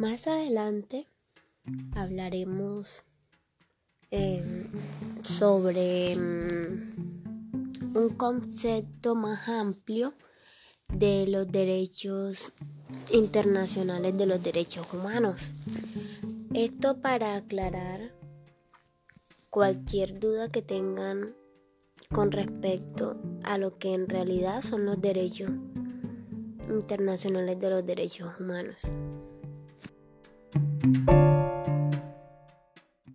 Más adelante hablaremos em, sobre mm, un concepto más amplio de los derechos internacionales de los derechos humanos. Esto para aclarar cualquier duda que tengan con respecto a lo que en realidad son los derechos internacionales de los derechos humanos. Thank you.